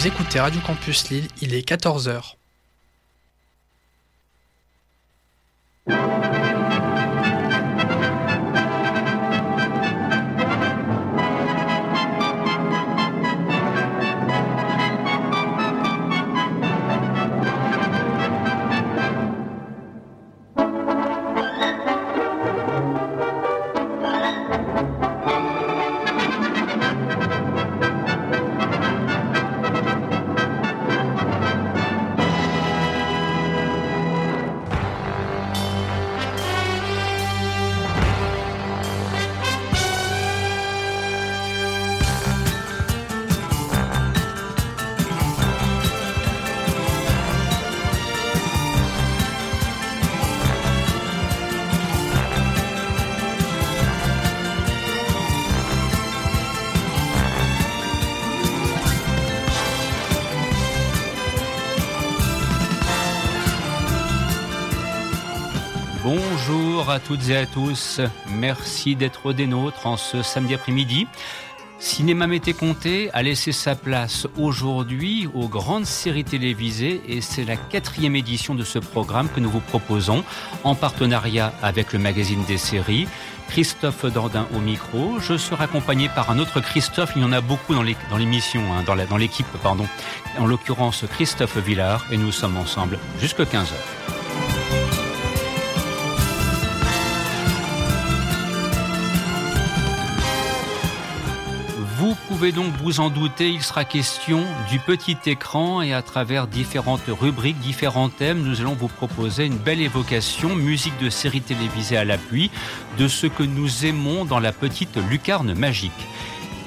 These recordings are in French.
Vous écoutez Radio Campus Lille, il est 14h. À toutes et à tous. Merci d'être des nôtres en ce samedi après-midi. Cinéma Mété Comté a laissé sa place aujourd'hui aux grandes séries télévisées et c'est la quatrième édition de ce programme que nous vous proposons en partenariat avec le magazine des séries. Christophe Dordain au micro. Je serai accompagné par un autre Christophe. Il y en a beaucoup dans l'émission, hein, dans l'équipe, pardon. En l'occurrence, Christophe Villard et nous sommes ensemble jusqu'à 15 heures. Pouvez donc vous en douter, il sera question du petit écran et à travers différentes rubriques, différents thèmes, nous allons vous proposer une belle évocation, musique de série télévisée à l'appui, de ce que nous aimons dans la petite lucarne magique.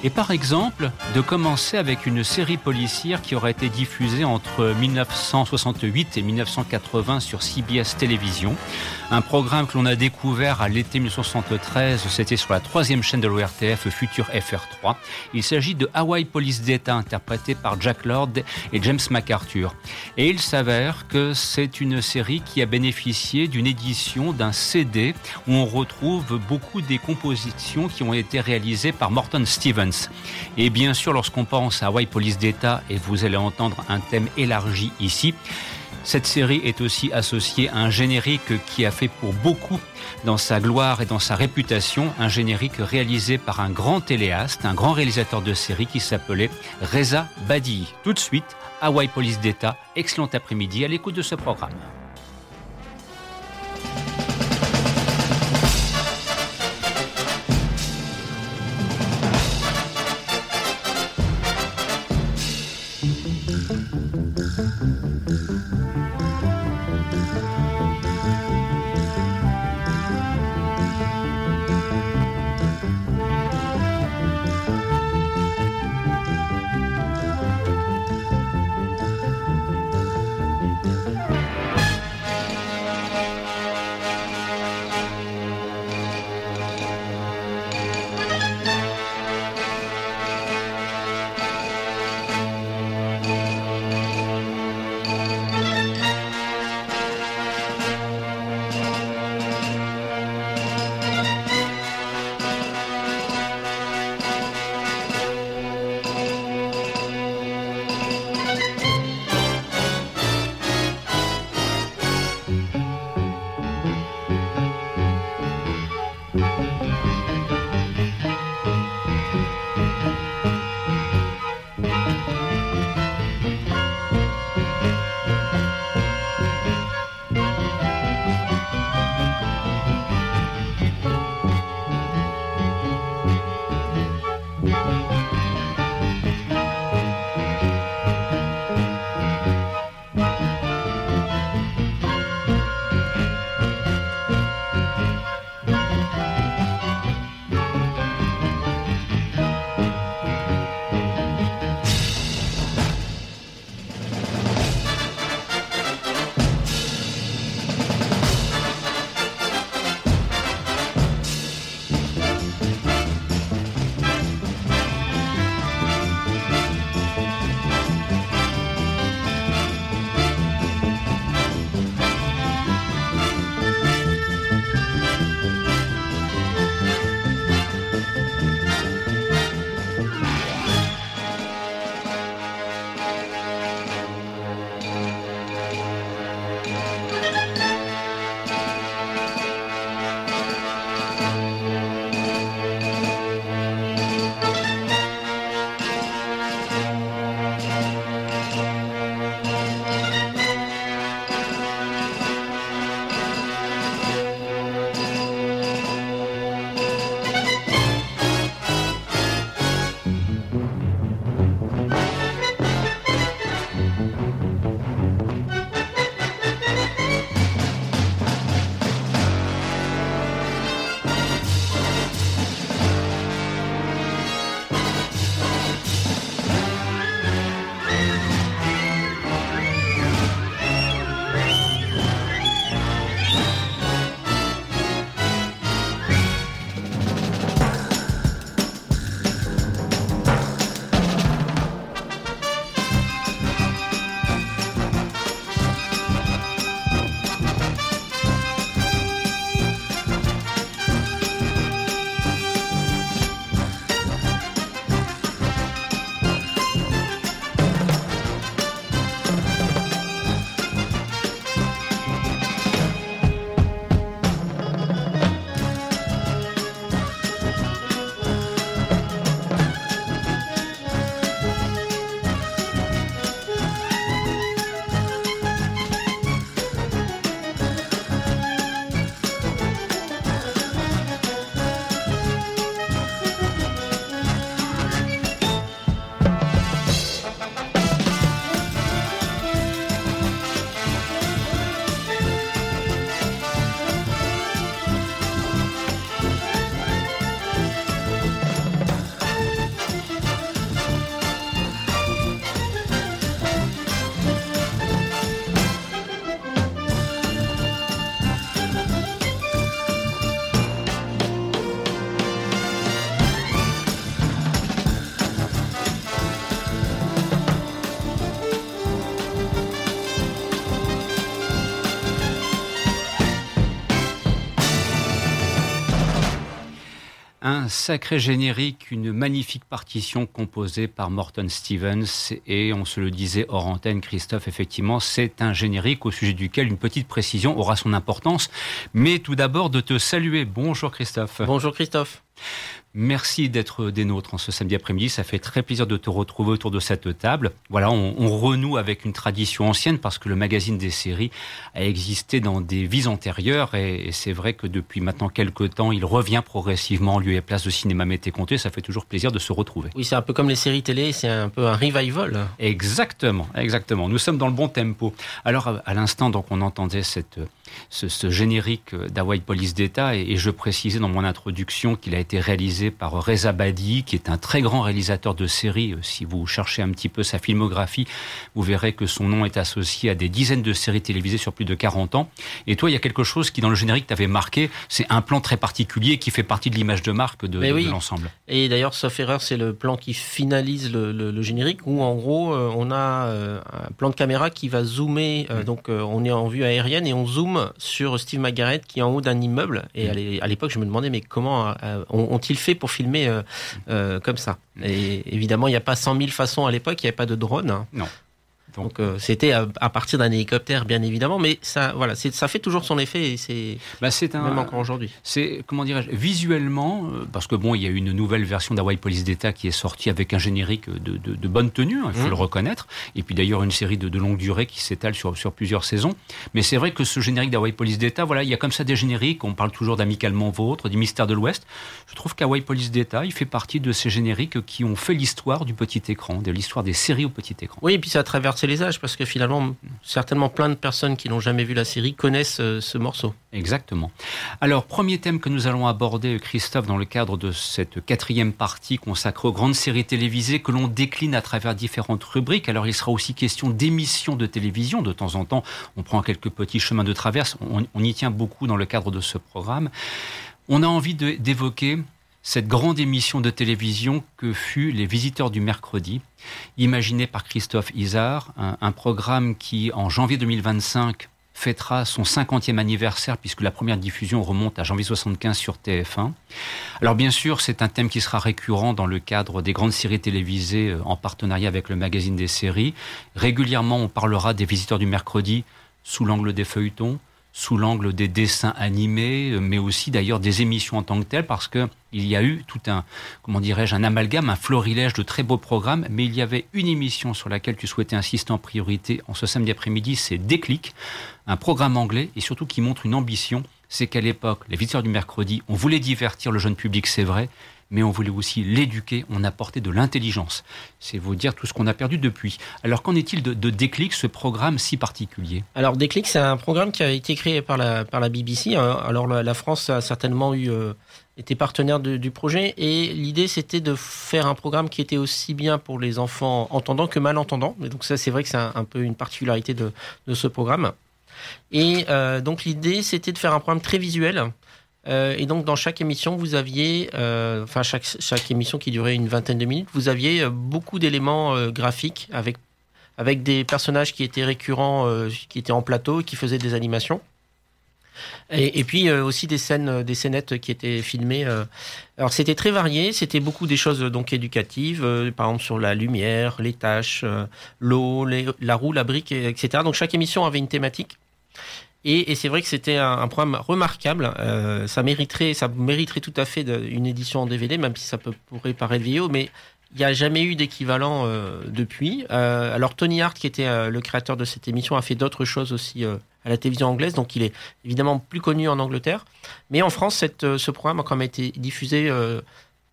Et par exemple, de commencer avec une série policière qui aurait été diffusée entre 1968 et 1980 sur CBS Télévision. Un programme que l'on a découvert à l'été 1973, c'était sur la troisième chaîne de l'ORTF, Futur FR3. Il s'agit de Hawaii Police d'État, interprété par Jack Lord et James MacArthur. Et il s'avère que c'est une série qui a bénéficié d'une édition d'un CD où on retrouve beaucoup des compositions qui ont été réalisées par Morton Stevens. Et bien sûr, lorsqu'on pense à Hawaii Police d'État, et vous allez entendre un thème élargi ici, cette série est aussi associée à un générique qui a fait pour beaucoup dans sa gloire et dans sa réputation, un générique réalisé par un grand téléaste, un grand réalisateur de série qui s'appelait Reza Badi. Tout de suite, Hawaii Police d'État, excellent après-midi à l'écoute de ce programme. Sacré générique, une magnifique partition composée par Morton Stevens et on se le disait hors antenne, Christophe, effectivement, c'est un générique au sujet duquel une petite précision aura son importance. Mais tout d'abord de te saluer. Bonjour Christophe. Bonjour Christophe. Merci d'être des nôtres en ce samedi après-midi. Ça fait très plaisir de te retrouver autour de cette table. Voilà, on, renoue avec une tradition ancienne parce que le magazine des séries a existé dans des vies antérieures et, c'est vrai que depuis maintenant quelques temps, il revient progressivement en lieu et place de cinéma Mété Comté. Ça fait toujours plaisir de se retrouver. Oui, c'est un peu comme les séries télé, c'est un peu un revival. Exactement, exactement. Nous sommes dans le bon tempo. Alors, à l'instant, donc, on entendait cette, ce, générique d'Hawaii Police d'État et, et je précisais dans mon introduction qu'il a été réalisé par Reza Badi, qui est un très grand réalisateur de séries. Euh, si vous cherchez un petit peu sa filmographie, vous verrez que son nom est associé à des dizaines de séries télévisées sur plus de 40 ans. Et toi, il y a quelque chose qui, dans le générique, t'avait marqué. C'est un plan très particulier qui fait partie de l'image de marque de, l'ensemble. Et d'ailleurs, sauf erreur, c'est le plan qui finalise le, générique où, en gros, euh, on a euh, un plan de caméra qui va zoomer. Donc, on est en vue aérienne et on zoome sur Steve McGarrett qui est en haut d'un immeuble. Et à l'époque, je me demandais, mais comment ont-ils fait pour filmer euh, euh, comme ça? Et évidemment, il n'y a pas 100 000 façons à l'époque, il n'y avait pas de drone. Hein. Non. Donc euh, c'était à, partir d'un hélicoptère, bien évidemment, mais ça, voilà, ça fait toujours son effet et c'est bah, un, même encore aujourd'hui. C'est comment dirais-je visuellement, euh, parce que bon, il y a une nouvelle version d'Hawaii Police d'État qui est sortie avec un générique de, de, bonne tenue, hein, il faut mmh. le reconnaître, et puis d'ailleurs une série de, de longue durée qui s'étale sur, sur plusieurs saisons. Mais c'est vrai que ce générique d'Hawaii Police d'État, voilà, il y a comme ça des génériques. On parle toujours d'Amicalement Vôtre, du Mystère de l'Ouest. Je trouve qu'Hawaii Police d'État, il fait partie de ces génériques qui ont fait l'histoire du petit écran, de l'histoire des séries au petit écran. Oui, et puis ça a les âges parce que finalement, certainement plein de personnes qui n'ont jamais vu la série connaissent euh, ce morceau. Exactement. Alors, premier thème que nous allons aborder, Christophe, dans le cadre de cette quatrième partie consacrée aux grandes séries télévisées que l'on décline à travers différentes rubriques. Alors, il sera aussi question d'émissions de télévision. De temps en temps, on prend quelques petits chemins de traverse. On y tient beaucoup dans le cadre de ce programme. On a envie d'évoquer cette grande émission de télévision que fut Les Visiteurs du Mercredi, imaginée par Christophe Isard, un, programme qui, en janvier 2025, fêtera son 50e anniversaire puisque la première diffusion remonte à janvier 75 sur TF1. Alors bien sûr, c'est un thème qui sera récurrent dans le cadre des grandes séries télévisées euh, en partenariat avec le magazine des séries. Régulièrement, on parlera des visiteurs du mercredi sous l'angle des feuilletons, sous l'angle des dessins animés, euh, mais aussi d'ailleurs des émissions en tant que telles, parce que il y a eu tout un, comment dirais-je, un amalgame, un florilège de très beaux programmes, mais il y avait une émission sur laquelle tu souhaitais insister en priorité en ce samedi après-midi, c'est Déclic, un programme anglais et surtout qui montre une ambition, c'est qu'à l'époque, les visiteurs du mercredi, on voulait divertir le jeune public, c'est vrai, mais on voulait aussi l'éduquer, on apportait de l'intelligence. C'est vous dire tout ce qu'on a perdu depuis. Alors qu'en est-il de, Déclic, ce programme si particulier? Alors Déclic, c'est un programme qui a été créé par la, par la BBC. Hein. Alors la, France a certainement eu... Euh, été partenaire du projet et l'idée c'était de faire un programme qui était aussi bien pour les enfants entendants que malentendants. Donc ça c'est vrai que c'est un, peu une particularité de, de ce programme. Et euh, donc l'idée c'était de faire un programme très visuel euh, et donc, dans chaque émission, vous aviez, euh, enfin, chaque, chaque émission qui durait une vingtaine de minutes, vous aviez euh, beaucoup d'éléments graphiques avec, avec des personnages qui étaient récurrents, qui étaient en plateau, qui faisaient des animations. Et, et puis aussi des scènes, des scénettes qui étaient filmées. Alors c'était très varié, c'était beaucoup des choses donc éducatives, par exemple sur la lumière, les tâches, l'eau, la roue, la brique, etc. Donc chaque émission avait une thématique. Et, c'est vrai que c'était un, programme remarquable. Euh, ça mériterait, ça mériterait tout à fait une édition en DVD, même si ça peut, pourrait paraître vidéo, mais il n'y a jamais eu d'équivalent euh, depuis. Euh, alors Tony Hart, qui était le créateur de cette émission, a fait d'autres choses aussi à la télévision anglaise, donc il est évidemment plus connu en Angleterre. Mais en France, cette, ce programme a quand même été diffusé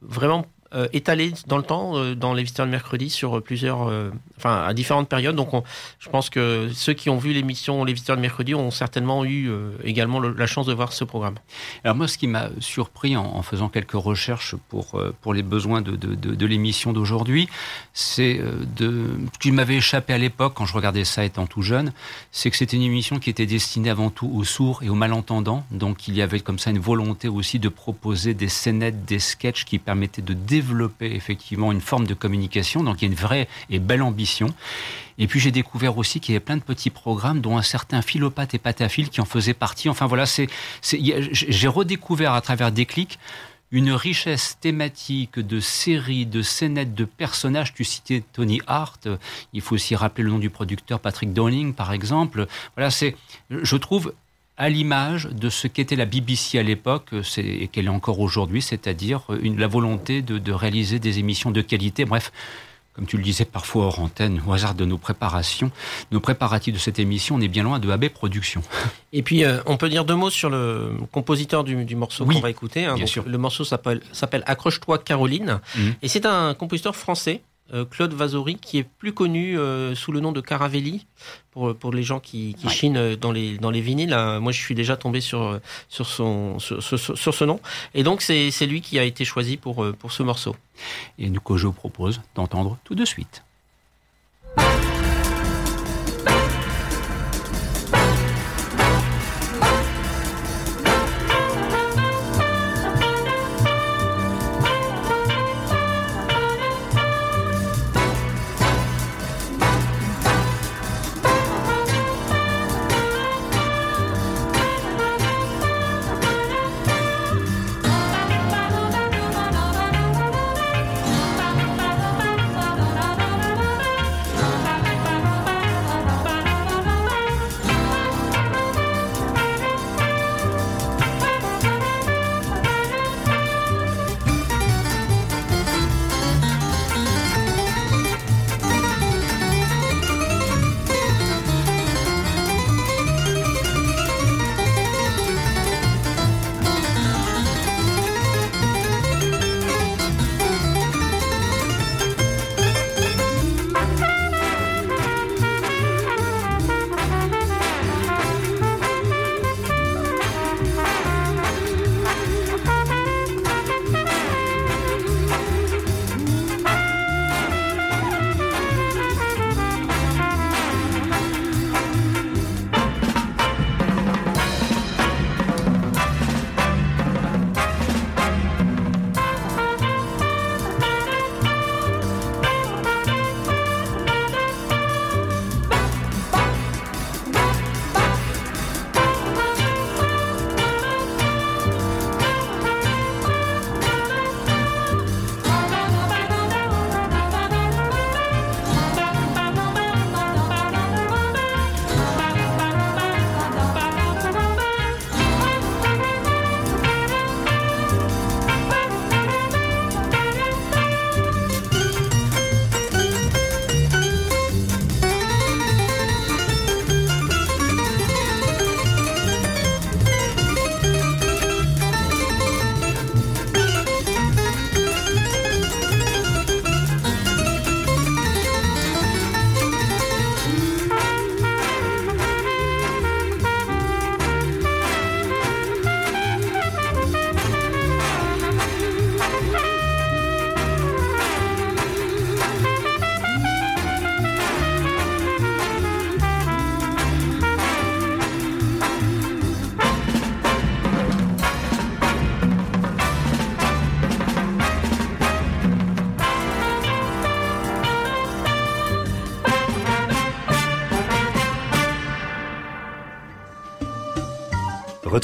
vraiment euh, étalé dans le temps, euh, dans les visiteurs de mercredi, sur plusieurs, euh, enfin à différentes périodes. Donc, je pense que ceux qui ont vu l'émission Les visiteurs de mercredi ont certainement eu également la chance de voir ce programme. Alors moi, ce qui m'a surpris en, faisant quelques recherches pour pour les besoins de de, de, l'émission d'aujourd'hui, c'est de ce qui m'avait échappé à l'époque quand je regardais ça étant tout jeune, c'est que c'était une émission qui était destinée avant tout aux sourds et aux malentendants. Donc, il y avait comme ça une volonté aussi de proposer des scénettes, des sketchs qui permettaient de effectivement une forme de communication. Donc il y a une vraie et belle ambition. Et puis j'ai découvert aussi qu'il y avait plein de petits programmes, dont un certain Philopathe et Patafil qui en faisaient partie. Enfin voilà, c'est, j'ai redécouvert à travers des clics une richesse thématique de séries, de scénettes, de personnages. Tu citais Tony Hart. Il faut aussi rappeler le nom du producteur Patrick Downing, par exemple. Voilà, c'est, je trouve, à l'image de ce qu'était la BBC à l'époque et qu'elle est encore aujourd'hui, c'est-à-dire la volonté de, de réaliser des émissions de qualité. Bref, comme tu le disais parfois hors antenne, au hasard de nos préparations, nos préparatifs de cette émission, on est bien loin de AB Productions. Et puis, euh, on peut dire deux mots sur le compositeur du, morceau qu'on va écouter. Hein. Le morceau s'appelle Accroche-toi Caroline. Mhm. Et c'est un compositeur français euh, Claude Vasori, qui est plus connu euh, sous le nom de Caravelli, pour, pour les gens qui, qui chinent euh, dans les, dans les vinyles. Moi, je suis déjà tombé sur, sur, son, sur, sur, ce nom. Et donc, c'est lui qui a été choisi pour, pour ce morceau. Et nous, que je vous propose d'entendre tout de suite.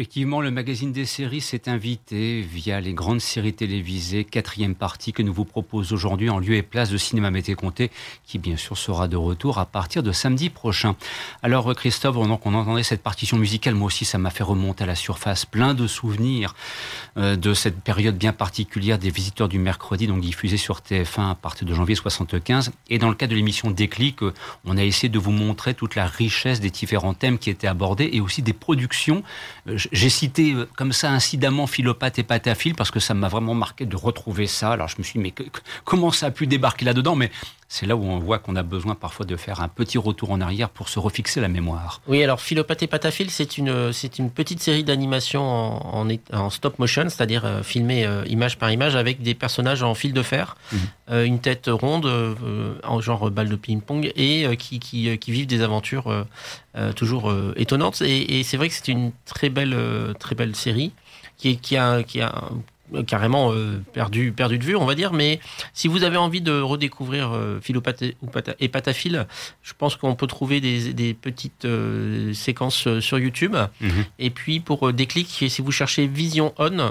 Effectivement, le magazine des séries s'est invité via les grandes séries télévisées, quatrième partie que nous vous proposons aujourd'hui en lieu et place de Cinéma Mété Comté, qui bien sûr sera de retour à partir de samedi prochain. Alors Christophe, donc on entendait cette partition musicale, moi aussi ça m'a fait remonter à la surface, plein de souvenirs euh, de cette période bien particulière des visiteurs du mercredi, donc diffusée sur TF1 à partir de janvier 75. Et dans le cadre de l'émission Déclic, euh, on a essayé de vous montrer toute la richesse des différents thèmes qui étaient abordés et aussi des productions euh, j'ai cité euh, comme ça incidemment Philopathe et Patafil parce que ça m'a vraiment marqué de retrouver ça. Alors je me suis dit, mais comment ça a pu débarquer là-dedans? Mais c'est là où on voit qu'on a besoin parfois de faire un petit retour en arrière pour se refixer la mémoire. Oui, alors Philopathé Patafil, c'est une, c'est une petite série d'animation en, en, stop motion, c'est-à-dire euh, filmée euh, image par image avec des personnages en fil de fer, mhm. euh, une tête ronde, en genre balle de ping-pong, et qui, qui, qui, vivent des aventures toujours étonnantes. Et, et c'est vrai que c'est une très belle, très belle série qui, qui, a, qui a carrément euh, perdu, perdu de vue, on va dire. Mais si vous avez envie de redécouvrir euh, et Pataphile, je pense qu'on peut trouver des, des petites euh, séquences euh, sur YouTube. Mhm. Et puis pour Déclic, si vous cherchez Vision On,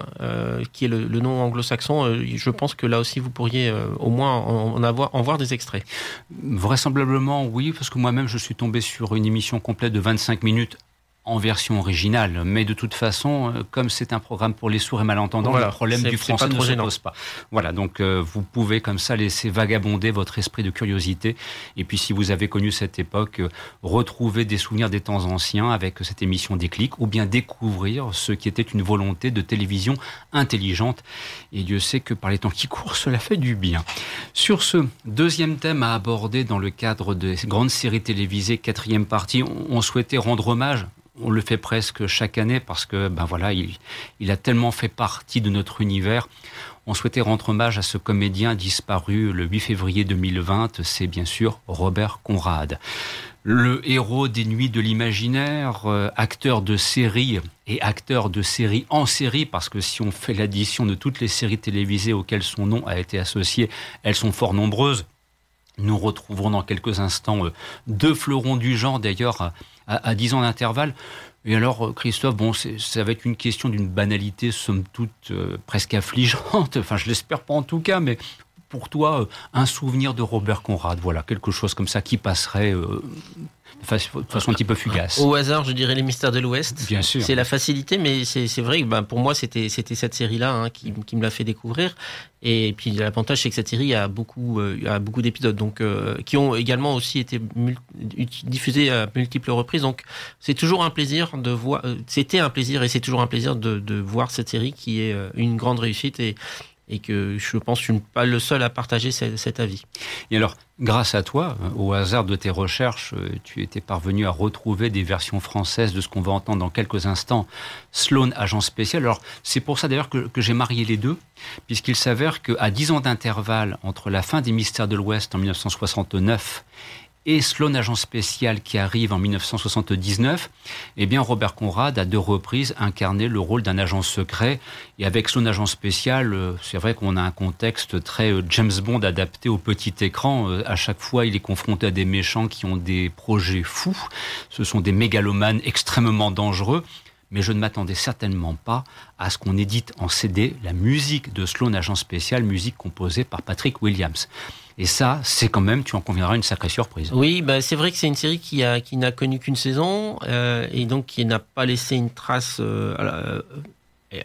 qui est le, le nom anglo-saxon, je pense que là aussi vous pourriez au moins en, avoir, en voir des extraits. Vraisemblablement oui, parce que moi-même je suis tombé sur une émission complète de 25 minutes en version originale. Mais de toute façon, euh, comme c'est un programme pour les sourds et malentendants, le problème du français ne se pose pas. Voilà, donc euh, vous pouvez comme ça laisser vagabonder votre esprit de curiosité. Et puis si vous avez connu cette époque, euh, retrouver des souvenirs des temps anciens avec cette émission Déclic, ou bien découvrir ce qui était une volonté de télévision intelligente. Et Dieu sait que par les temps qui courent, cela fait du bien. Sur ce deuxième thème à aborder dans le cadre des grandes séries télévisées, quatrième partie, on souhaitait rendre hommage on le fait presque chaque année parce que ben voilà, il, a tellement fait partie de notre univers. On souhaitait rendre hommage à ce comédien disparu le 8 février 2020, c'est bien sûr Robert Conrad. Le héros des Nuits de l'imaginaire, euh, acteur de série et acteur de série en série, parce que si on fait l'addition de toutes les séries télévisées auxquelles son nom a été associé, elles sont fort nombreuses. Nous retrouverons dans quelques instants euh, deux fleurons du genre, d'ailleurs, à, 10 ans d'intervalle. Et alors, euh, Christophe, bon, ça va être une question d'une banalité, somme toute, euh, presque affligeante. Enfin, je l'espère pas en tout cas, mais pour toi, un souvenir de Robert Conrad, voilà, quelque chose comme ça qui passerait de façon un petit peu fugace. Au hasard, je dirais les mystères de l'Ouest. Bien sûr. C'est la facilité, mais c'est vrai que ben, pour moi, c'était cette série-là hein, qui, qui, me l'a fait découvrir. Et puis l'avantage, c'est que cette série a beaucoup, euh, a beaucoup d'épisodes, donc euh, qui ont également aussi été diffusés à multiples reprises. Donc c'est toujours un plaisir de voir. Euh, c'était un plaisir et c'est toujours un plaisir de, de, voir cette série qui est une grande réussite et et que je pense que je ne suis pas le seul à partager cet avis. Et alors, grâce à toi, au hasard de tes recherches, euh, tu étais parvenu à retrouver des versions françaises de ce qu'on va entendre dans quelques instants, Sloan, agent spécial. Alors, c'est pour ça d'ailleurs que, j'ai marié les deux, puisqu'il s'avère qu'à 10 ans d'intervalle entre la fin des Mystères de l'Ouest en 1969 et Sloan Agent Spécial qui arrive en 1979, eh Robert Conrad a deux reprises incarné le rôle d'un agent secret. Et avec Sloan Agent Spécial, euh, c'est vrai qu'on a un contexte très euh, James Bond adapté au petit écran. Euh, à chaque fois, il est confronté à des méchants qui ont des projets fous. Ce sont des mégalomanes extrêmement dangereux mais je ne m'attendais certainement pas à ce qu'on édite en CD la musique de Sloan Agent Spécial, musique composée par Patrick Williams. Et ça, c'est quand même, tu en conviendras, une sacrée surprise. Oui, bah c'est vrai que c'est une série qui a qui n'a connu qu'une saison euh, et donc qui n'a pas laissé une trace. Euh, euh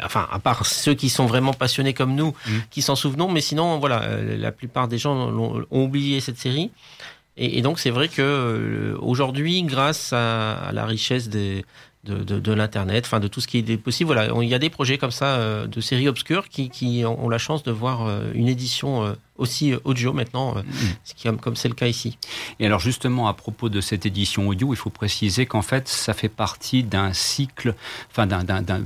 enfin, à part ceux qui sont vraiment passionnés comme nous, mmh. qui s'en souvenons, mais sinon, voilà, la plupart des gens ont, ont oublié cette série. Et, et donc, c'est vrai que euh, aujourd'hui, grâce à, à, la richesse des de, de, de l'internet, enfin de tout ce qui est possible. Voilà, il y a des projets comme ça euh, de séries obscures qui, qui, ont la chance de voir euh, une édition euh, aussi audio maintenant, mm. comme c'est le cas ici. Et alors justement à propos de cette édition audio, il faut préciser qu'en fait ça fait partie d'un cycle, enfin d'un,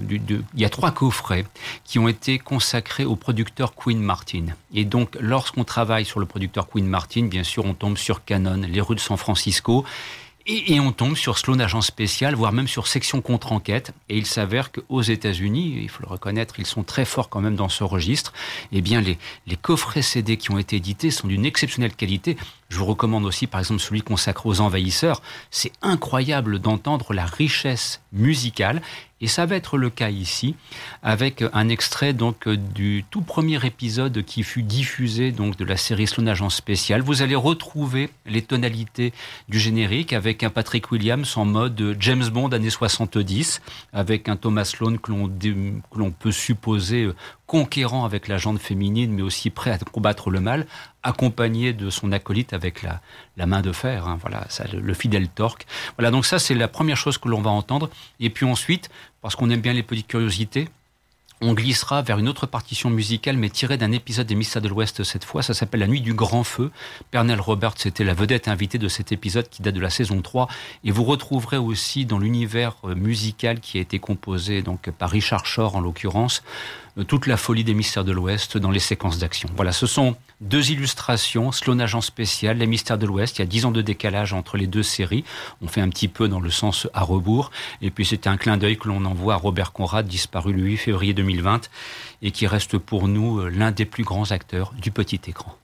il y a trois coffrets qui ont été consacrés au producteur Queen Martin. Et donc lorsqu'on travaille sur le producteur Queen Martin, bien sûr on tombe sur Canon, les rues de San Francisco. Et, on tombe sur Sloan Agent Spécial, voire même sur Section Contre-Enquête. Et il s'avère qu'aux États-Unis, il faut le reconnaître, ils sont très forts quand même dans ce registre. Eh bien, les, les coffrets CD qui ont été édités sont d'une exceptionnelle qualité. Je vous recommande aussi, par exemple, celui consacré aux envahisseurs. C'est incroyable d'entendre la richesse musicale et ça va être le cas ici, avec un extrait donc du tout premier épisode qui fut diffusé donc de la série Sloan Agent Spécial. Vous allez retrouver les tonalités du générique avec un Patrick Williams en mode James Bond années 70, avec un Thomas Sloan que l'on peut supposer conquérant avec la jante féminine, mais aussi prêt à combattre le mal, accompagné de son acolyte avec la, main de fer, hein, voilà, ça, le, fidèle torque. Voilà, donc ça c'est la première chose que l'on va entendre. Et puis ensuite, parce qu'on aime bien les petites curiosités, on glissera vers une autre partition musicale, mais tirée d'un épisode des Mystères de l'Ouest cette fois. Ça s'appelle La Nuit du Grand Feu. Pernell Roberts était la vedette invitée de cet épisode qui date de la saison 3. Et vous retrouverez aussi dans l'univers euh, musical qui a été composé donc par Richard Shore en l'occurrence, toute la folie des mystères de l'Ouest dans les séquences d'action. Voilà, ce sont deux illustrations, Sloan Agent spécial, les mystères de l'Ouest. Il y a dix ans de décalage entre les deux séries. On fait un petit peu dans le sens à rebours. Et puis c'était un clin d'œil que l'on envoie à Robert Conrad, disparu le 8 février 2020, et qui reste pour nous euh, l'un des plus grands acteurs du petit écran.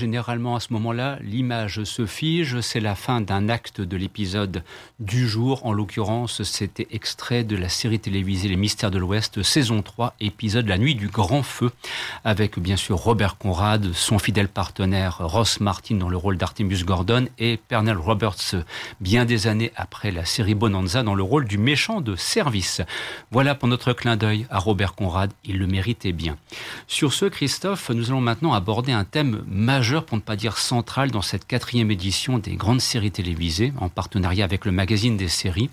Généralement à ce moment-là, l'image se fige, c'est la fin d'un acte de l'épisode du jour. En l'occurrence, c'était extrait de la série télévisée Les Mystères de l'Ouest, saison 3, épisode La Nuit du Grand Feu, avec bien sûr Robert Conrad, son fidèle partenaire Ross Martin dans le rôle d'Artemus Gordon et Pernell Roberts, bien des années après la série Bonanza, dans le rôle du méchant de service. Voilà pour notre clin d'œil à Robert Conrad, il le méritait bien. Sur ce, Christophe, nous allons maintenant aborder un thème majeur, pour ne pas dire central, dans cette quatrième édition des grandes séries télévisées, en partenariat avec le magazine des séries.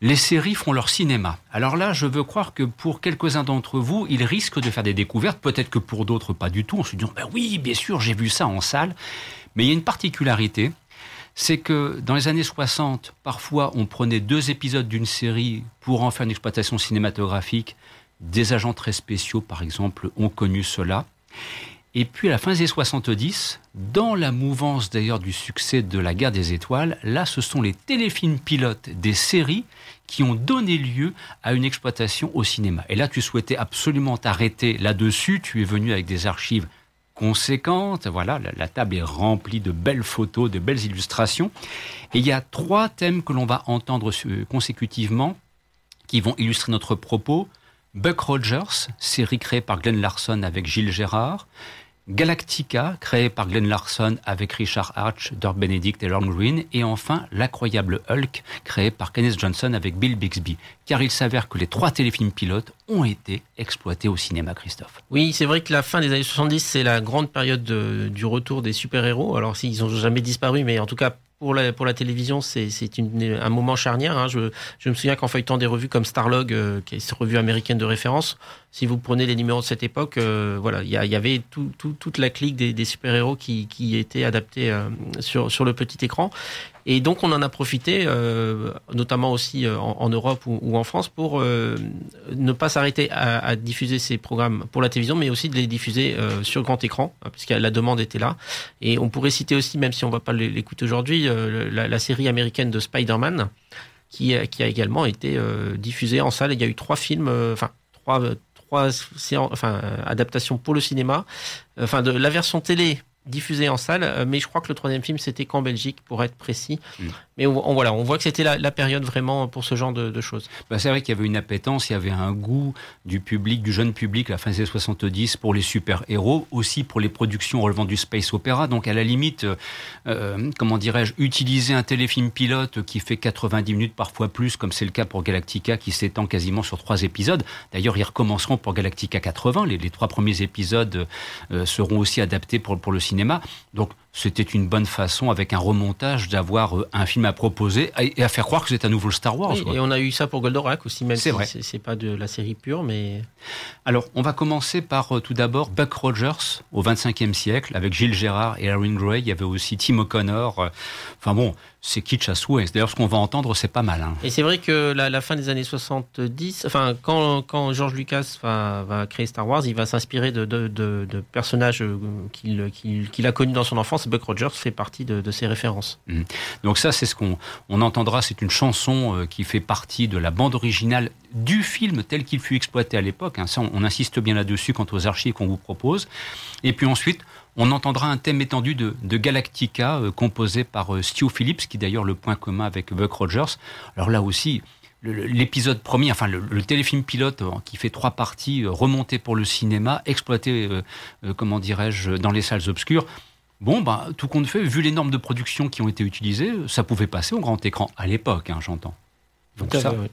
Les séries font leur cinéma. Alors là, je veux croire que pour quelques-uns d'entre vous, ils risquent de faire des découvertes, peut-être que pour d'autres pas du tout, en se disant, ben oui, bien sûr, j'ai vu ça en salle. Mais il y a une particularité, c'est que dans les années 60, parfois on prenait deux épisodes d'une série pour en faire une exploitation cinématographique. Des agents très spéciaux, par exemple, ont connu cela. Et puis à la fin des années 70, dans la mouvance d'ailleurs du succès de la guerre des étoiles, là ce sont les téléfilms pilotes des séries qui ont donné lieu à une exploitation au cinéma. Et là tu souhaitais absolument t'arrêter là-dessus, tu es venu avec des archives conséquentes, voilà, la, table est remplie de belles photos, de belles illustrations. Et il y a trois thèmes que l'on va entendre consécutivement qui vont illustrer notre propos. Buck Rogers, série créée par Glenn Larson avec Gilles Gérard. Galactica, créé par Glenn Larson avec Richard Arch, Dirk Benedict et Lorne Green, et enfin L'incroyable Hulk, créé par Kenneth Johnson avec Bill Bixby. Car il s'avère que les trois téléfilms pilotes ont été exploités au cinéma, Christophe. Oui, c'est vrai que la fin des années 70, c'est la grande période du retour des super-héros. Alors, s'ils n'ont jamais disparu, mais en tout cas, pour la, pour la télévision, c'est un moment charnière. Hein. Je, je, me souviens qu'en feuilletant des revues comme Starlog, euh, qui est cette revue américaine de référence, si vous prenez les numéros de cette époque, euh, voilà, il y, avait tout, tout, toute la clique des, super-héros qui, qui étaient adaptés euh, sur, le petit écran. Et donc on en a profité, euh, notamment aussi en, Europe ou, en France, pour ne pas s'arrêter à, diffuser ces programmes pour la télévision, mais aussi de les diffuser sur grand écran, hein, puisque la demande était là. Et on pourrait citer aussi, même si on ne va pas l'écouter aujourd'hui, la, série américaine de Spider-Man, qui, a également été diffusée en salle. il y a eu trois films, enfin trois, trois séances, enfin adaptations pour le cinéma, enfin de la version télé diffusé en salle, euh, mais je crois que le troisième film c'était qu'en Belgique pour être précis. Mm. Mais on, on, voilà, on voit que c'était la, la, période vraiment pour ce genre de, de choses. Bah c'est vrai qu'il y avait une appétence, il y avait un goût du public, du jeune public, la fin des années 70 pour les super-héros, aussi pour les productions relevant du space opéra. Donc à la limite, euh, euh comment dirais-je, utiliser un téléfilm pilote qui fait 90 minutes, parfois plus, comme c'est le cas pour Galactica, qui s'étend quasiment sur trois épisodes. D'ailleurs, ils recommenceront pour Galactica 80. Les, les trois premiers épisodes euh, seront aussi adaptés pour, pour le cinéma cinéma. Donc c'était une bonne façon, avec un remontage, d'avoir euh, un film à proposer et à faire croire que c'est à nouveau Star Wars. Oui, et on a eu ça pour Goldorak aussi, même si c'est pas de la série pure, mais... Alors, on va commencer par euh, tout d'abord Buck Rogers au 25e siècle, avec Gilles Gérard et Aaron Gray. Il y avait aussi Tim O'Connor. Euh, enfin bon, c'est kitsch à souhait. D'ailleurs, ce qu'on va entendre, c'est pas mal. Hein. Et c'est vrai que la, la, fin des années 70, enfin, quand, quand George Lucas va, va créer Star Wars, il va s'inspirer de, de, de, de, personnages qu'il qu qu a connus dans son enfance Buck Rogers fait partie de, ces références. Mmh. Donc ça, c'est ce qu'on on entendra. C'est une chanson euh, qui fait partie de la bande originale du film tel qu'il fut exploité à l'époque. Hein. Ça, on, on, insiste bien là-dessus quant aux archives qu'on vous propose. Et puis ensuite, on entendra un thème étendu de, de Galactica euh, composé par euh, Stu Phillips, qui d'ailleurs le point commun avec Buck Rogers. Alors là aussi, l'épisode premier, enfin le, le, téléfilm pilote euh, qui fait trois parties, euh, remonté pour le cinéma, exploité, euh, comment dirais-je, dans les salles obscures. Bon, bah, tout compte fait, vu les normes de production qui ont été utilisées, ça pouvait passer au grand écran à l'époque, hein, j'entends. Donc ça, oui.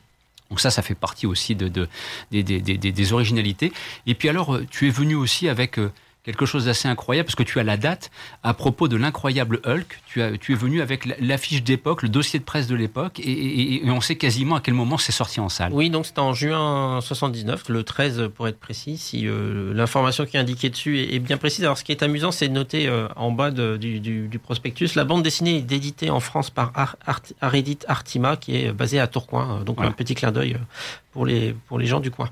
donc ça, ça fait partie aussi de, de, de des, des, des, originalités. Et puis alors, tu es venu aussi avec quelque chose d'assez incroyable parce que tu as la date à propos de l'incroyable Hulk. Tu, as, tu es venu avec l'affiche d'époque, le dossier de presse de l'époque, et, et, et, on sait quasiment à quel moment c'est sorti en salle. Oui, donc c'était en juin 79, le 13 pour être précis, si euh, l'information qui est indiquée dessus est, est, bien précise. Alors ce qui est amusant, c'est de noter euh, en bas de, du, du, du, prospectus, la bande dessinée est éditée en France par Ar Artima, qui est basée à Tourcoing. Donc voilà. un petit clin d'œil pour les, pour les gens du coin.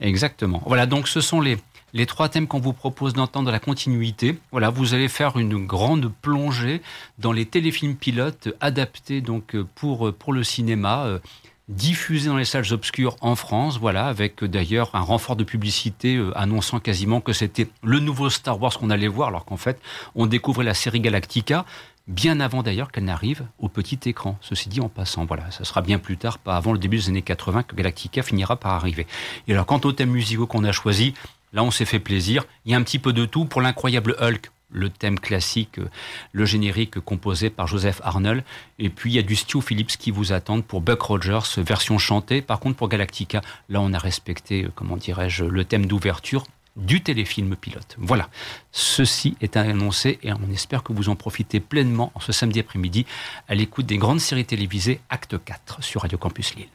Exactement. Voilà, donc ce sont les les trois thèmes qu'on vous propose d'entendre la continuité. Voilà, vous allez faire une grande plongée dans les téléfilms pilotes adaptés donc pour, pour le cinéma diffusé dans les salles obscures en France, voilà, avec d'ailleurs un renfort de publicité euh, annonçant quasiment que c'était le nouveau Star Wars qu'on allait voir, alors qu'en fait, on découvrait la série Galactica bien avant d'ailleurs qu'elle n'arrive au petit écran. Ceci dit en passant, voilà, ça sera bien plus tard, pas avant le début des années 80 que Galactica finira par arriver. Et alors quant aux thèmes musicaux qu'on a choisis, là on s'est fait plaisir, il y a un petit peu de tout pour l'incroyable Hulk le thème classique, euh, le générique composé par Joseph Arnold. Et puis il y a du Stu Phillips qui vous attend pour Buck Rogers, version chantée. Par contre, pour Galactica, là on a respecté, euh, comment dirais-je, le thème d'ouverture du téléfilm pilote. Voilà, ceci est annoncé et on espère que vous en profitez pleinement en ce samedi après-midi à l'écoute des grandes séries télévisées Acte 4 sur Radio Campus Lille.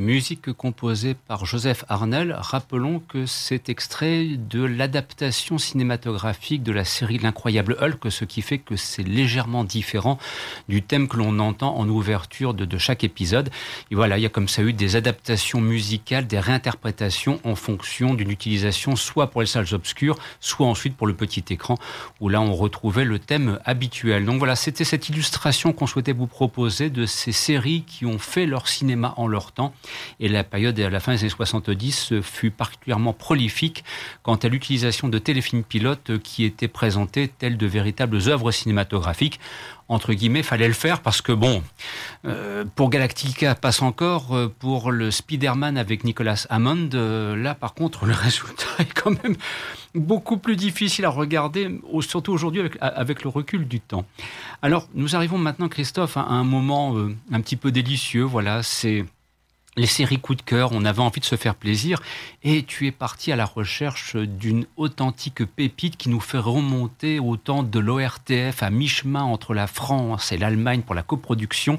Musique composée par Joseph Arnel. Rappelons que c'est extrait de l'adaptation cinématographique de la série L'incroyable Hulk, ce qui fait que c'est légèrement différent du thème que l'on entend en ouverture de, de, chaque épisode. Et voilà, il y a comme ça eu des adaptations musicales, des réinterprétations en fonction d'une utilisation soit pour les salles obscures, soit ensuite pour le petit écran, où là on retrouvait le thème habituel. Donc voilà, c'était cette illustration qu'on souhaitait vous proposer de ces séries qui ont fait leur cinéma en leur temps et la période à la fin des années 70 fut particulièrement prolifique quant à l'utilisation de téléfilms pilotes qui étaient présentés tels de véritables œuvres cinématographiques entre guillemets, fallait le faire parce que bon, euh, pour Galactica passe encore, euh, pour le Spider-Man avec Nicolas Hammond, euh, là par contre le résultat est quand même beaucoup plus difficile à regarder, surtout aujourd'hui avec, avec, le recul du temps. Alors nous arrivons maintenant, Christophe, à un moment un petit peu délicieux. Voilà, c'est les séries coup de cœur, on avait envie de se faire plaisir et tu es parti à la recherche d'une authentique pépite qui nous fait remonter au temps de l'ORTF à mi-chemin entre la France et l'Allemagne pour la coproduction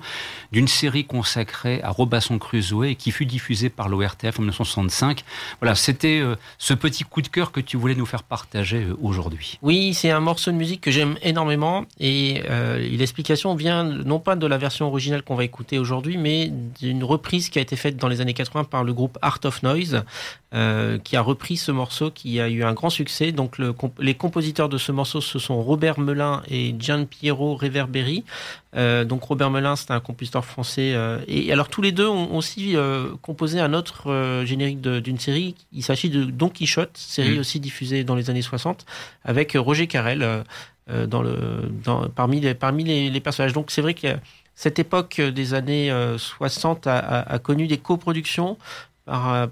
d'une série consacrée à Robinson Crusoe et qui fut diffusée par l'ORTF en 1965. Voilà, c'était euh, ce petit coup de cœur que tu voulais nous faire partager euh, aujourd'hui. Oui, c'est un morceau de musique que j'aime énormément et euh, l'explication vient non pas de la version originale qu'on va écouter aujourd'hui, mais d'une reprise qui a été faite dans les années 80 par le groupe Art of Noise, euh, qui a repris ce morceau qui a eu un grand succès. Donc le, les compositeurs de ce morceau, ce sont Robert Melin et Gian Piero Reverberi. Euh, donc Robert Melin, c'est un compositeur français. Euh, et alors tous les deux ont aussi composé un autre générique d'une série. Il s'agit de Don Quichotte, série mmh. aussi diffusée dans les années 60, avec Roger Carrel dans le, dans, parmi, les, parmi les, les personnages. Donc c'est vrai que cette époque des années 60 a, a, connu des coproductions par, euh,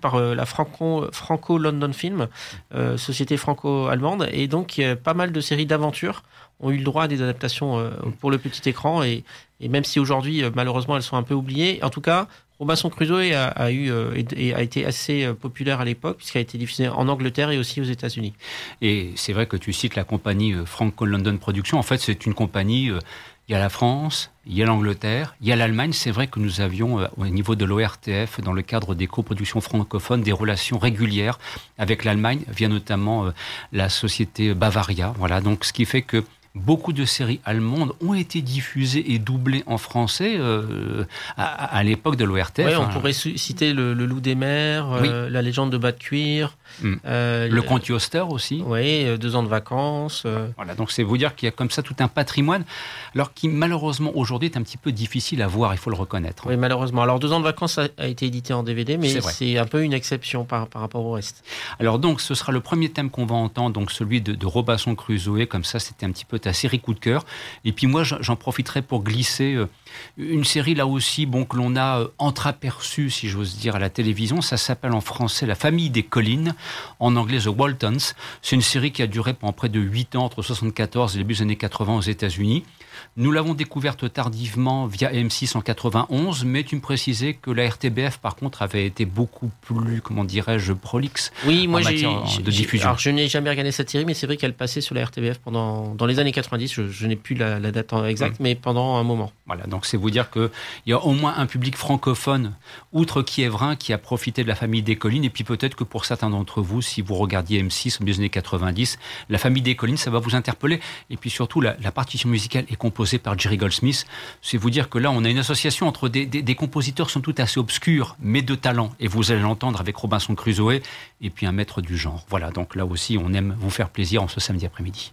par euh, la Franco, Franco London Film, euh, société franco-allemande, et donc pas mal de séries d'aventures ont eu le droit à des adaptations pour le petit écran, et, même si aujourd'hui malheureusement elles sont un peu oubliées, en tout cas Robinson Crusoe a, eu a été assez populaire à l'époque puisqu'il a été diffusé en Angleterre et aussi aux États-Unis. Et c'est vrai que tu cites la compagnie Franco London Productions. En fait, c'est une compagnie il y a la France, il y a l'Angleterre, il y a l'Allemagne. C'est vrai que nous avions, euh, au niveau de l'ORTF, dans le cadre des coproductions francophones, des relations régulières avec l'Allemagne, via notamment euh, la société Bavaria. Voilà, donc ce qui fait que beaucoup de séries allemandes ont été diffusées et doublées en français euh, à, l'époque de l'ORTF. Oui, on pourrait citer le, Loup des mers, La légende de bas de cuir. Hmm. Euh, le Comte Yoster aussi. Oui, Deux ans de vacances. Voilà, donc c'est vous dire qu'il y a comme ça tout un patrimoine, alors qui malheureusement aujourd'hui est un petit peu difficile à voir, il faut le reconnaître. Oui, malheureusement. Alors Deux ans de vacances a, a été édité en DVD, mais c'est un peu une exception par, par, rapport au reste. Alors donc ce sera le premier thème qu'on va entendre, donc celui de, de Robinson Crusoe, comme ça c'était un petit peu ta série coup de cœur. Et puis moi, j'en profiterai pour glisser euh, une série là aussi, bon, que l'on a euh, entreaperçue, si j'ose dire, à la télévision. Ça s'appelle en français La famille des collines, en anglais The Waltons. C'est une série qui a duré pendant près de 8 ans, entre 74 et début des années 80 aux États-Unis. Nous l'avons découverte tardivement via M6 en 91, mais tu me précisais que la RTBF, par contre, avait été beaucoup plus, comment dirais-je, prolixe oui, moi en matière de diffusion. Alors, je n'ai jamais regardé cette série, mais c'est vrai qu'elle passait sur la RTBF pendant, dans les années 90. Je, n'ai plus la, date exacte, mais pendant un moment. Voilà, donc c'est vous dire qu'il y a au moins un public francophone, outre Kievrin, qui a profité de la famille des collines, et puis peut-être que pour certains d'entre vous, si vous regardiez M6 au années 90, la famille des collines, ça va vous interpeller. Et puis surtout, la, la partition musicale est par Jerry Goldsmith. C'est vous dire que là, on a une association entre des, des, des compositeurs sont tout assez obscurs, mais de talent. Et vous allez l'entendre avec Robinson Crusoe et puis un maître du genre. Voilà, donc là aussi, on aime vous faire plaisir en ce samedi après-midi.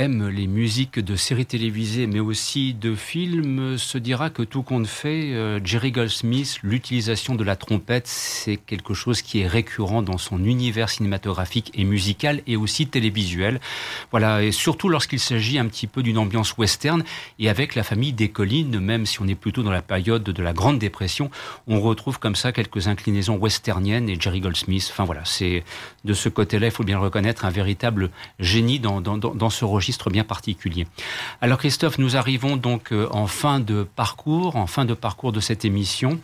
Aime les musiques de séries télévisées, mais aussi de films, se dira que tout compte fait, euh, Jerry Goldsmith, l'utilisation de la trompette, c'est quelque chose qui est récurrent dans son univers cinématographique et musical et aussi télévisuel. Voilà, et surtout lorsqu'il s'agit un petit peu d'une ambiance western et avec la famille des collines, même si on est plutôt dans la période de la Grande Dépression, on retrouve comme ça quelques inclinaisons westerniennes et Jerry Goldsmith. Enfin voilà, c'est de ce côté-là, il faut bien le reconnaître, un véritable génie dans ce registre bien particulier. Alors Christophe, nous arrivons donc euh, en fin de parcours, en fin de parcours de cette émission.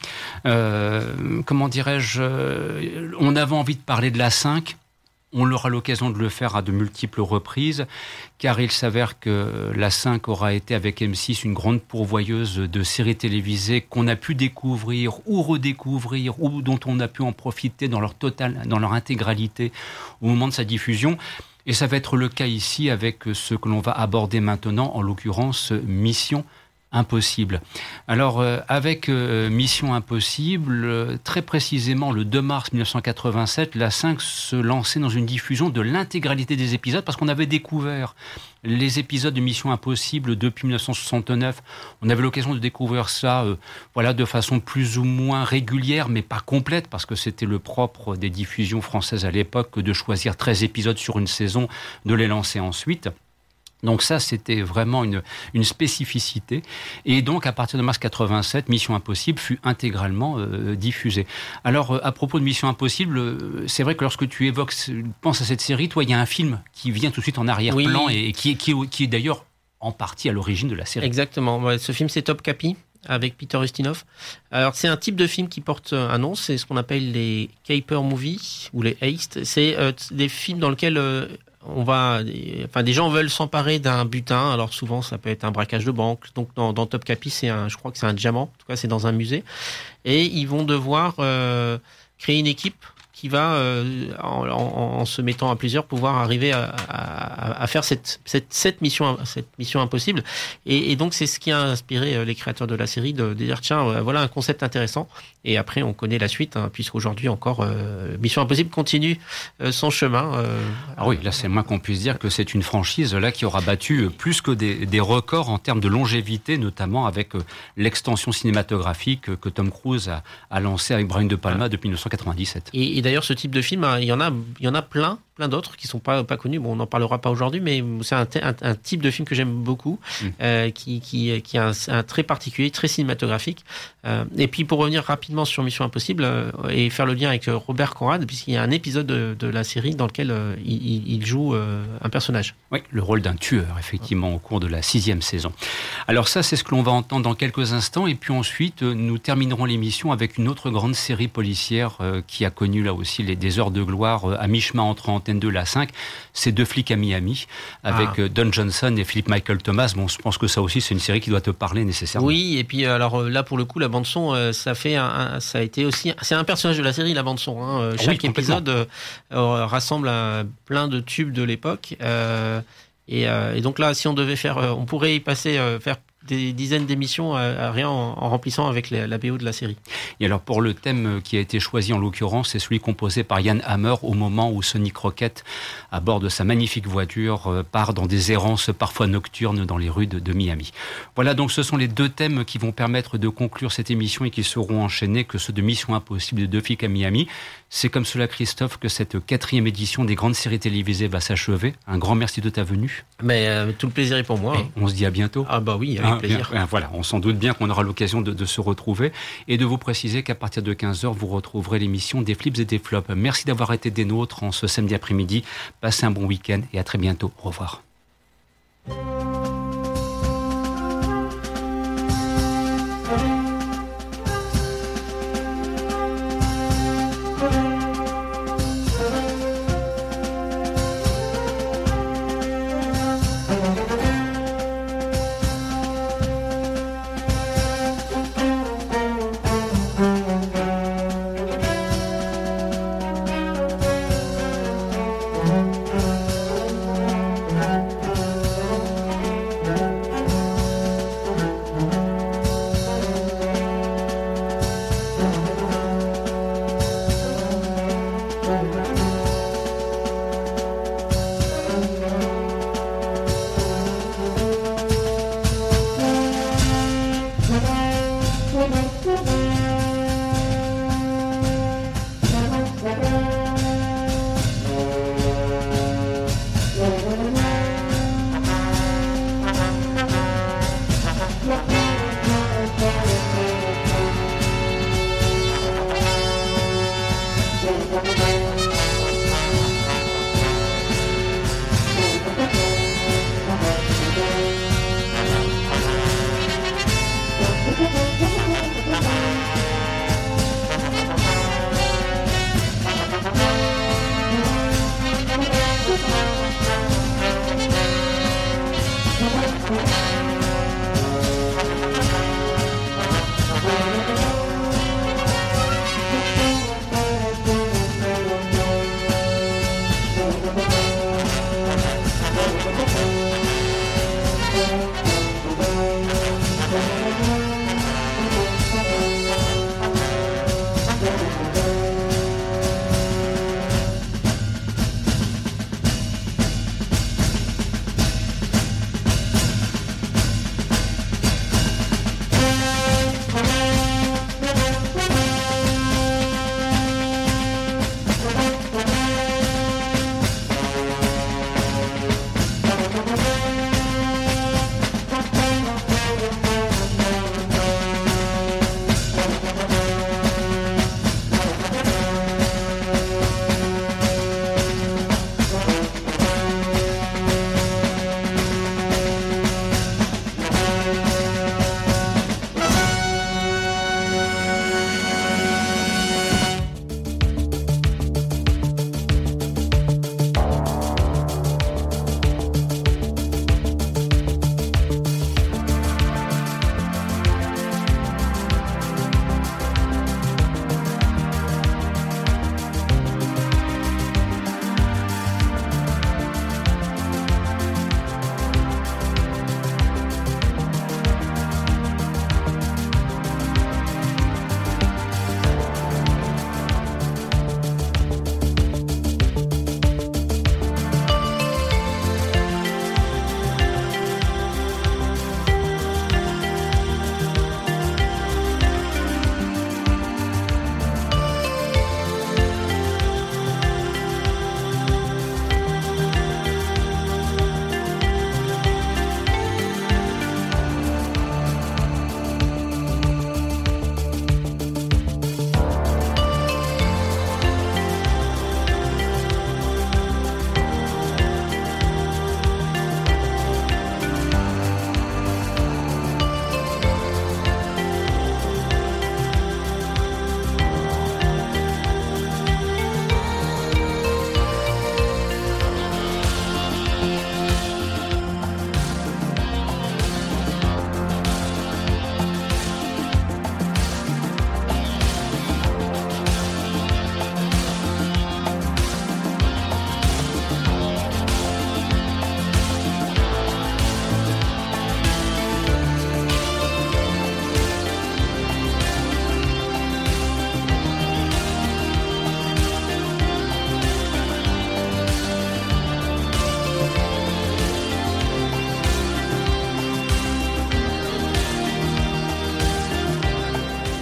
Euh, comment dirais-je euh, On avait envie de parler de la 5. On aura l'occasion de le faire à de multiples reprises, car il s'avère que la 5 aura été avec M6 une grande pourvoyeuse de séries télévisées qu'on a pu découvrir ou redécouvrir, ou dont on a pu en profiter dans leur dans leur intégralité au moment de sa diffusion. Et ça va être le cas ici avec ce que l'on va aborder maintenant, en l'occurrence Mission Impossible. Alors, euh, avec euh, Mission Impossible, euh, très précisément le 2 mars 1987, la 5 se lançait dans une diffusion de l'intégralité des épisodes parce qu'on avait découvert les épisodes de Mission Impossible depuis 1969. On avait l'occasion de découvrir ça, voilà, de façon plus ou moins régulière, mais pas complète, parce que c'était le propre des diffusions françaises à l'époque de choisir 13 épisodes sur une saison, de les lancer ensuite. Donc ça, c'était vraiment une, une, spécificité. Et donc, à partir de mars 87, Mission Impossible fut intégralement euh, diffusée. Alors, euh, à propos de Mission Impossible, euh, c'est vrai que lorsque tu évoques, penses à cette série, toi, il y a un film qui vient tout de suite en arrière-plan et, qui, qui, qui est d'ailleurs en partie à l'origine de la série. Exactement. ce film, c'est Top Capi avec Peter Ustinov. Alors c'est un type de film qui porte un nom, c'est ce qu'on appelle les caper movies ou les heist. C'est des films dans lesquels on va, enfin, des gens veulent s'emparer d'un butin. Alors souvent, ça peut être un braquage de banque. Donc dans, Top Capi, c'est un, je crois que c'est un diamant. En tout cas, c'est dans un musée. Et ils vont devoir euh, créer une équipe qui va, euh, en, se mettant à plusieurs, pouvoir arriver à, faire cette, cette, mission, cette mission impossible. Et, donc, c'est ce qui a inspiré euh, les créateurs de la série de, dire tiens, euh, voilà un concept intéressant. Et après, on connaît la suite, hein, puisqu'aujourd'hui encore, Mission Impossible continue son chemin. ah oui, là, c'est moins qu'on puisse dire que c'est une franchise là qui aura battu plus que des, records en termes de longévité, notamment avec l'extension cinématographique que Tom Cruise a, lancé avec Brian De Palma depuis 1997. Et, d'ailleurs, ce type de film, hein, il y en a, il y en a plein plein d'autres qui sont pas pas connus. Bon, on n'en parlera pas aujourd'hui, mais c'est un, un, type de film que j'aime beaucoup, mm. euh, qui, qui, qui a un, trait particulier, très cinématographique. Euh, et puis pour revenir rapidement sur Mission Impossible euh, et faire le lien avec Robert Conrad, puisqu'il y a un épisode de, de, la série dans lequel il, il, joue un personnage. Oui, le rôle d'un tueur, effectivement, au cours de la sixième saison. Alors ça, c'est ce que l'on va entendre dans quelques instants, et puis ensuite nous terminerons l'émission avec une autre grande série policière qui a connu là aussi les, des heures de gloire à mi-chemin entre de la 5, c'est deux flics à Miami, avec ah. euh, Don Johnson et Philip Michael Thomas. Bon, je pense que ça aussi, c'est une série qui doit te parler nécessairement. Oui, et puis euh, alors euh, là, pour le coup, la bande-son, ça fait un, ça a été aussi. C'est un personnage de la série, la bande-son. Hein. Ah chaque épisode rassemble plein de tubes de l'époque. Et, et, donc là, si on devait faire, on pourrait y passer, faire des dizaines d'émissions à, rien en, remplissant avec la BO de la série. Et alors pour le thème qui a été choisi en l'occurrence, c'est celui composé par Yann Hammer au moment où Sonic Rocket, à bord de sa magnifique voiture, euh, part dans des errances parfois nocturnes dans les rues de, Miami. Voilà donc ce sont les deux thèmes qui vont permettre de conclure cette émission et qui seront enchaînés que ceux de Mission Impossible de deux à Miami. C'est comme cela, Christophe, que cette quatrième édition des grandes séries télévisées va s'achever. Un grand merci de ta venue. Mais euh, tout le plaisir est pour moi. on se dit à bientôt. Ah bah oui, avec hein, plaisir. voilà, on s'en doute bien qu'on aura l'occasion de, de, se retrouver et de vous préciser qu'à partir de 15h, vous retrouverez l'émission des flips et des flops. Merci d'avoir été des nôtres en ce samedi après-midi. Passez un bon week-end et à très bientôt. Au revoir.